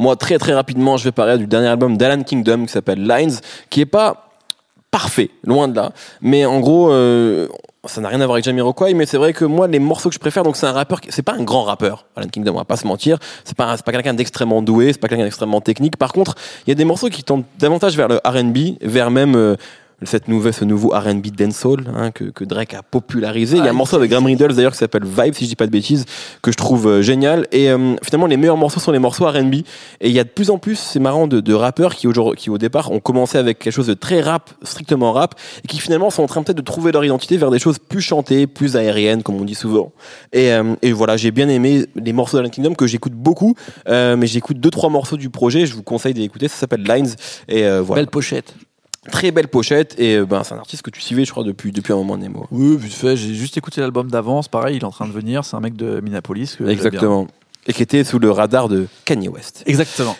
Moi, très très rapidement, je vais parler du dernier album d'Alan Kingdom qui s'appelle Lines, qui est pas parfait, loin de là. Mais en gros, euh, ça n'a rien à voir avec Jamiroquai, mais c'est vrai que moi, les morceaux que je préfère, donc c'est un rappeur, c'est pas un grand rappeur, Alan Kingdom, on va pas se mentir. C'est pas, pas quelqu'un d'extrêmement doué, c'est pas quelqu'un d'extrêmement technique. Par contre, il y a des morceaux qui tendent davantage vers le R&B, vers même euh, cette nouvelle, ce nouveau R&B dancehall hein, que, que Drake a popularisé. Il y a un morceau avec Graham Riddles d'ailleurs qui s'appelle Vibe, si je dis pas de bêtises, que je trouve euh, génial. Et euh, finalement, les meilleurs morceaux sont les morceaux R&B. Et il y a de plus en plus, c'est marrant, de, de rappeurs qui, aujourd'hui, qui au départ ont commencé avec quelque chose de très rap, strictement rap, et qui finalement sont en train peut-être de trouver leur identité vers des choses plus chantées, plus aériennes, comme on dit souvent. Et, euh, et voilà, j'ai bien aimé les morceaux d'Alan Kingdom que j'écoute beaucoup, euh, mais j'écoute deux trois morceaux du projet. Je vous conseille d'écouter. Ça s'appelle Lines. Et euh, voilà. Belle pochette. Très belle pochette et euh, ben c'est un artiste que tu suivais je crois depuis depuis un moment Nemo. Oui, vite fait, j'ai juste écouté l'album d'avance. Pareil, il est en train de venir. C'est un mec de Minneapolis. que. Exactement. Et qui était sous le radar de Kanye West. Exactement.